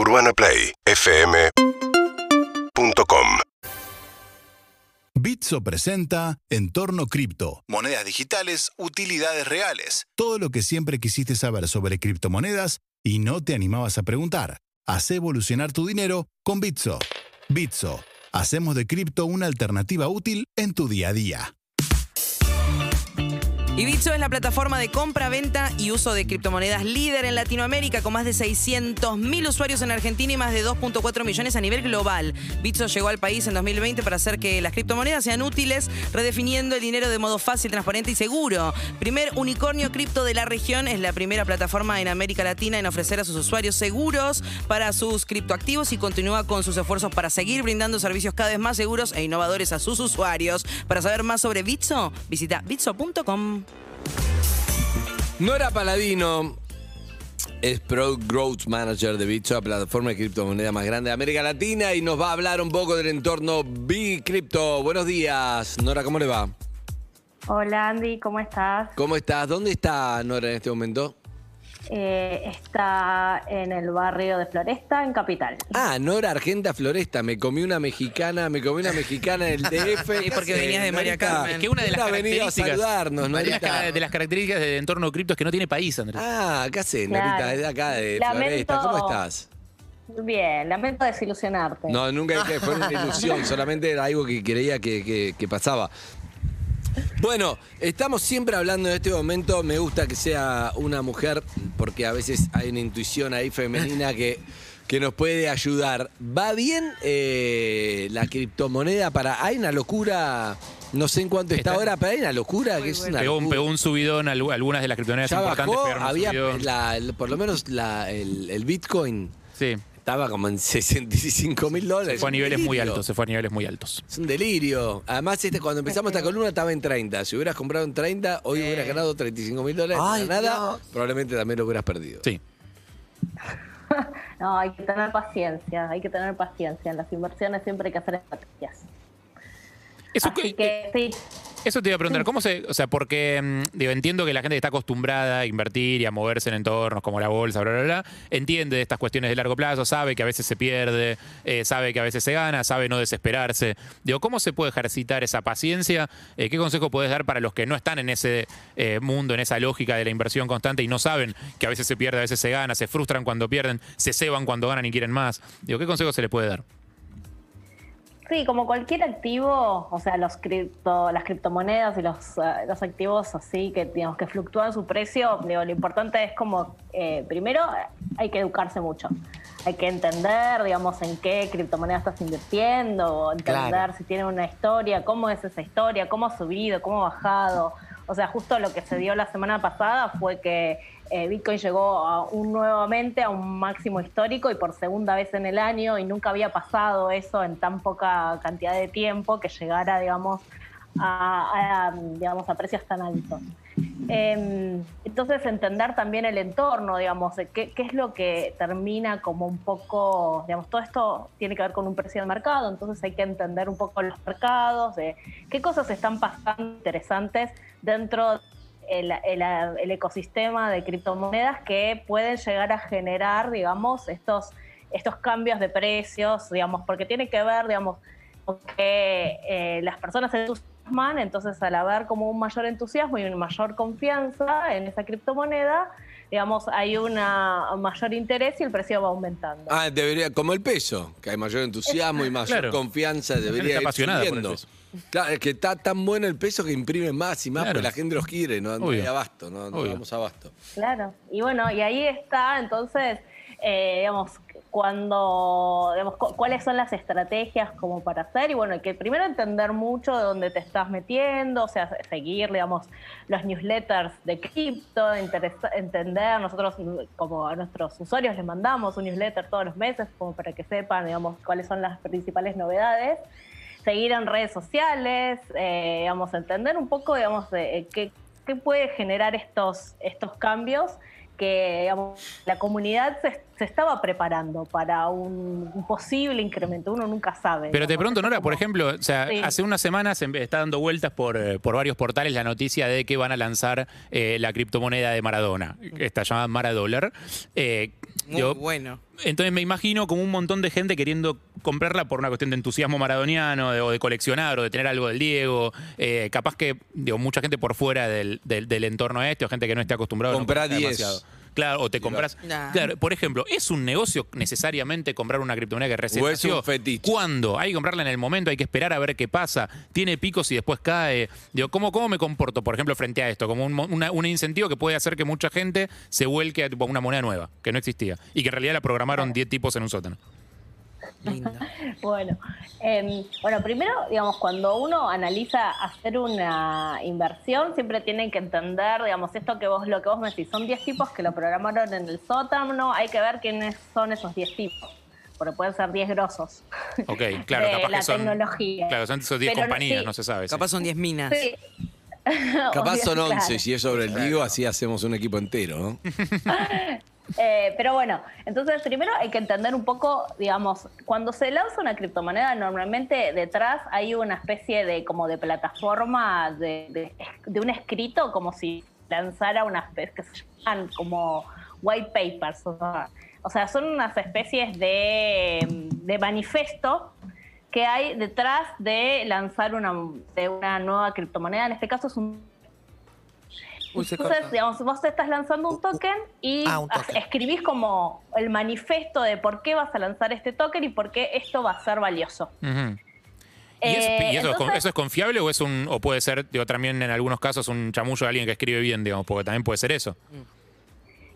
UrbanaPlayFM.com Bitso presenta Entorno Cripto. Monedas digitales, utilidades reales. Todo lo que siempre quisiste saber sobre criptomonedas y no te animabas a preguntar. Haz evolucionar tu dinero con Bitso. Bitso. Hacemos de cripto una alternativa útil en tu día a día. Y Bitso es la plataforma de compra, venta y uso de criptomonedas líder en Latinoamérica con más de 600.000 usuarios en Argentina y más de 2.4 millones a nivel global. Bitso llegó al país en 2020 para hacer que las criptomonedas sean útiles, redefiniendo el dinero de modo fácil, transparente y seguro. Primer unicornio cripto de la región, es la primera plataforma en América Latina en ofrecer a sus usuarios seguros para sus criptoactivos y continúa con sus esfuerzos para seguir brindando servicios cada vez más seguros e innovadores a sus usuarios. Para saber más sobre Bitso, visita bitso.com. Nora Paladino es Pro Growth Manager de Bitso, la plataforma de criptomoneda más grande de América Latina, y nos va a hablar un poco del entorno Crypto. Buenos días, Nora, ¿cómo le va? Hola Andy, ¿cómo estás? ¿Cómo estás? ¿Dónde está Nora en este momento? Eh, está en el barrio de Floresta, en Capital. Ah, Nora Argenta Floresta. Me comí una mexicana, me comí una mexicana en el DF. Sí, porque venías de María Carmen. Es que una de las a características. saludarnos, Una de las, Norita. cara- de las características del entorno cripto es que no tiene país, Andrés. Ah, ¿qué haces, Claro. Norita? Es de acá, de Lamento- Floresta. ¿Cómo estás? Bien, lamento desilusionarte. No, nunca fue una ilusión, solamente era algo que creía que, que- que pasaba. Bueno, estamos siempre hablando en este momento, me gusta que sea una mujer, porque a veces hay una intuición ahí femenina que, que nos puede ayudar. ¿Va bien eh, la criptomoneda para... Hay una locura, no sé en cuánto está, Está- ahora, pero hay una locura que es una Pegó un, locura. pegó un subidón, algu- algunas de las criptomonedas Ya importantes bajó, pegaron un había subidón. la- el- por lo menos la- el, el Bitcoin Sí, estaba como en 65 mil dólares. se fue a niveles muy altos, se fue a niveles muy altos. Es un delirio. Además, este, cuando empezamos esta columna estaba en 30. Si hubieras comprado en 30, hoy hubieras ganado 35 mil dólares. Ay, nada, Dios. probablemente también lo hubieras perdido. Sí. No, hay que tener paciencia, hay que tener paciencia. En las inversiones siempre hay que hacer estrategias. Eso, Así que- que sí, eso te iba a preguntar, ¿cómo se, o sea, porque mm, digo, entiendo que la gente que está acostumbrada a invertir y a moverse en entornos como la bolsa, bla, bla, bla, entiende de estas cuestiones de largo plazo, sabe que a veces se pierde, eh, sabe que a veces se gana, sabe no desesperarse. Digo, ¿cómo se puede ejercitar esa paciencia? Eh, ¿Qué consejo puedes dar para los que no están en ese eh, mundo, en esa lógica de la inversión constante y no saben que a veces se pierde, a veces se gana, se frustran cuando pierden, se ceban cuando ganan y quieren más? Digo, ¿qué consejo se le puede dar? Sí, como cualquier activo, o sea, los cripto, las criptomonedas y los, eh, los activos así que digamos que fluctúan su precio, digo, lo importante es como, eh, primero, hay que educarse mucho. Hay que entender, digamos, en qué criptomoneda estás invirtiendo, entender Claro. si tiene una historia, cómo es esa historia, cómo ha subido, cómo ha bajado. O sea, justo lo que se dio la semana pasada fue que eh, Bitcoin llegó a un, nuevamente a un máximo histórico y por segunda vez en el año y nunca había pasado eso en tan poca cantidad de tiempo que llegara, digamos, a, digamos, a precios tan altos. Eh, entonces, entender también el entorno, digamos, de qué, qué es lo que termina como un poco, digamos, todo esto tiene que ver con un precio del mercado, entonces hay que entender un poco los mercados, de qué cosas están pasando interesantes dentro del el, el ecosistema de criptomonedas que pueden llegar a generar, digamos, estos, estos cambios de precios, digamos, porque tiene que ver, digamos, con que eh, las personas se entonces al haber como un mayor entusiasmo y una mayor confianza en esa criptomoneda, digamos, hay una un mayor interés y el precio va aumentando. Ah, debería, como el peso, que hay mayor entusiasmo y mayor Claro. confianza, debería ir subiendo. Claro, es que está tan bueno el peso que imprime más y más, Claro. porque la gente los quiere, no, no hay abasto, no, no Obvio. damos abasto. Claro, y bueno, y ahí está, entonces, eh, digamos, cuando, digamos, cu- cuáles son las estrategias como para hacer, y bueno, hay que primero entender mucho de dónde te estás metiendo, o sea, seguir, digamos, los newsletters de cripto, entender, nosotros como a nuestros usuarios les mandamos un newsletter todos los meses, como para que sepan, digamos, cuáles son las principales novedades, seguir en redes sociales, eh, digamos, entender un poco, digamos, eh, qué, qué puede generar estos, estos cambios que digamos, la comunidad se, se estaba preparando para un, un posible incremento, uno nunca sabe. Pero de pronto, Nora, por ejemplo, o sea, Sí. hace unas semanas em- está dando vueltas por, eh, por varios portales la noticia de que van a lanzar eh, la criptomoneda de Maradona, esta llamada Maradollar. Eh, Muy Digo, bueno. Entonces me imagino como un montón de gente queriendo comprarla por una cuestión de entusiasmo maradoniano de- o de coleccionar o de tener algo del Diego. Eh, capaz que, digo, mucha gente por fuera del, del- del entorno este o gente que no esté acostumbrada Comprá a no comprar 10. Claro, o te compras. Nah. Claro, por ejemplo, ¿es un negocio necesariamente comprar una criptomoneda que recién O es nació? un fetiche. ¿Cuándo? Hay que comprarla en el momento, hay que esperar a ver qué pasa. Tiene picos y después cae. Digo, ¿cómo, cómo me comporto, por ejemplo, frente a esto? Como un, una- un incentivo que puede hacer que mucha gente se vuelque a tipo, una moneda nueva, que no existía. Y que en realidad la programaron 10 tipos en un sótano. Lindo. Bueno, em, bueno, primero, digamos, cuando uno analiza hacer una inversión, siempre tienen que entender, digamos, esto que vos, lo que vos me decís, son 10 tipos que lo programaron en el sótano, hay que ver quiénes son esos 10 tipos, porque pueden ser 10 grosos. Ok, claro, de capaz la que son. tecnología. Claro, son esos 10 Pero compañías, sí. no se sabe. sí. Capaz son 10 minas. Sí. Capaz son 11, claro. si es sobre el Diego, así hacemos un equipo entero, ¿no? Eh, pero bueno, entonces primero hay que entender un poco, digamos, cuando se lanza una criptomoneda, normalmente detrás hay una especie de como de plataforma de, de- un escrito, como si lanzara una especie que se llaman como white papers. O sea, son unas especies de, de manifiesto que hay detrás de lanzar una, de una nueva criptomoneda. En este caso es un Uy, se entonces, corta. digamos, vos te estás lanzando un token y Ah, un token. escribís como el manifiesto de por qué vas a lanzar este token y por qué esto va a ser valioso. ¿Y, Eh, y eso, es con- entonces- eso es confiable o es un o puede ser digo, también en algunos casos un chamullo de alguien que escribe bien, digamos, porque también puede ser eso.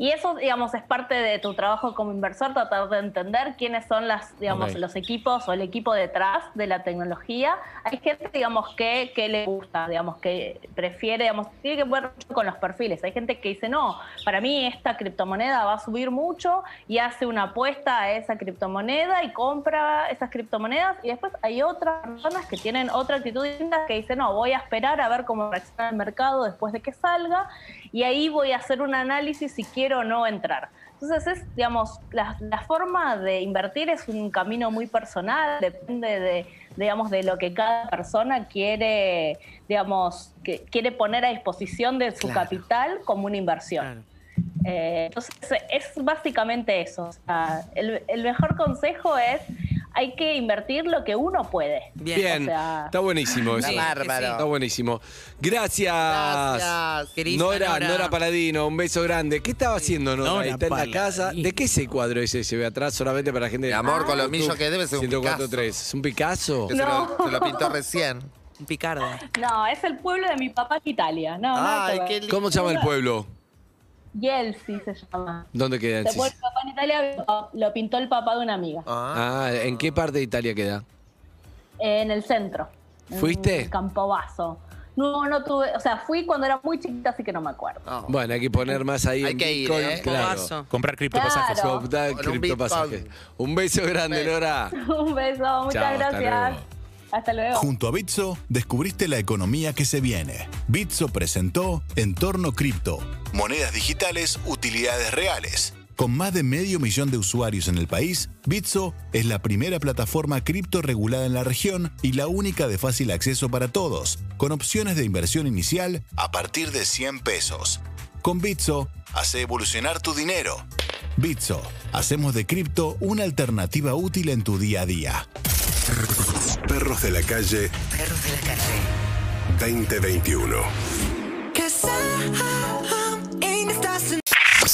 Y eso, digamos, es parte de tu trabajo como inversor, tratar de entender quiénes son las, digamos, Ok. los equipos o el equipo detrás de la tecnología. Hay gente, digamos, que, que le gusta, digamos, que prefiere, digamos, tiene que ver con los perfiles. Hay gente que dice, no, para mí esta criptomoneda va a subir mucho y hace una apuesta a esa criptomoneda y compra esas criptomonedas. Y después hay otras personas que tienen otra actitud que dicen, no, voy a esperar a ver cómo reacciona el mercado después de que salga y ahí voy a hacer un análisis si quiero o no entrar. Entonces es, digamos, la, la forma de invertir es un camino muy personal, depende de, digamos, de lo que cada persona quiere, digamos, que quiere poner a disposición de su Claro. capital como una inversión. Claro. Eh, entonces es básicamente eso. O sea, el, el mejor consejo es hay que invertir lo que uno puede. Bien. Bien, O sea- está buenísimo eso. Sí, bárbaro. Está buenísimo. Gracias. Gracias. Queridísima Nora, Nora. Nora Paladino, un beso grande. ¿Qué estaba haciendo Nora? Nora ¿Está en la casa? ¿De qué es el cuadro ese? Se ve atrás solamente para la gente. Mi amor, con lo millo que debe ser un 1043. ¿Es un Picasso? Que se, No. lo, se lo pintó recién. Un picardo. No, es el pueblo de mi papá en Italia. No, Ay, ver. qué lindo. ¿Cómo se llama el pueblo? Yelsi se llama. ¿Dónde queda? Ese papá en Italia lo pintó el papá de una amiga. Ah, Ah, ¿en qué parte de Italia queda? En el centro. ¿Fuiste? En Campobasso. No, no tuve. O sea, fui cuando era muy chiquita, así que no me acuerdo. no. Bueno, hay que poner más ahí Hay en que ir, ¿eh? Claro. Comprar criptopasajes. Claro. Comprar un criptopasajes. Bitcoin. Un beso grande. Nora. Un beso, muchas Chao, hasta gracias. luego. Hasta luego. Junto a Bitso, descubriste la economía que se viene. Bitso presentó Entorno Cripto, monedas digitales, utilidades reales. Con más de medio millón de usuarios en el país, Bitso es la primera plataforma cripto regulada en la región y la única de fácil acceso para todos, con opciones de inversión inicial a partir de 100 pesos. Con Bitso, hace evolucionar tu dinero. Bitso, hacemos de cripto una alternativa útil en tu día a día. Perros de la calle Perros de la calle. 2021.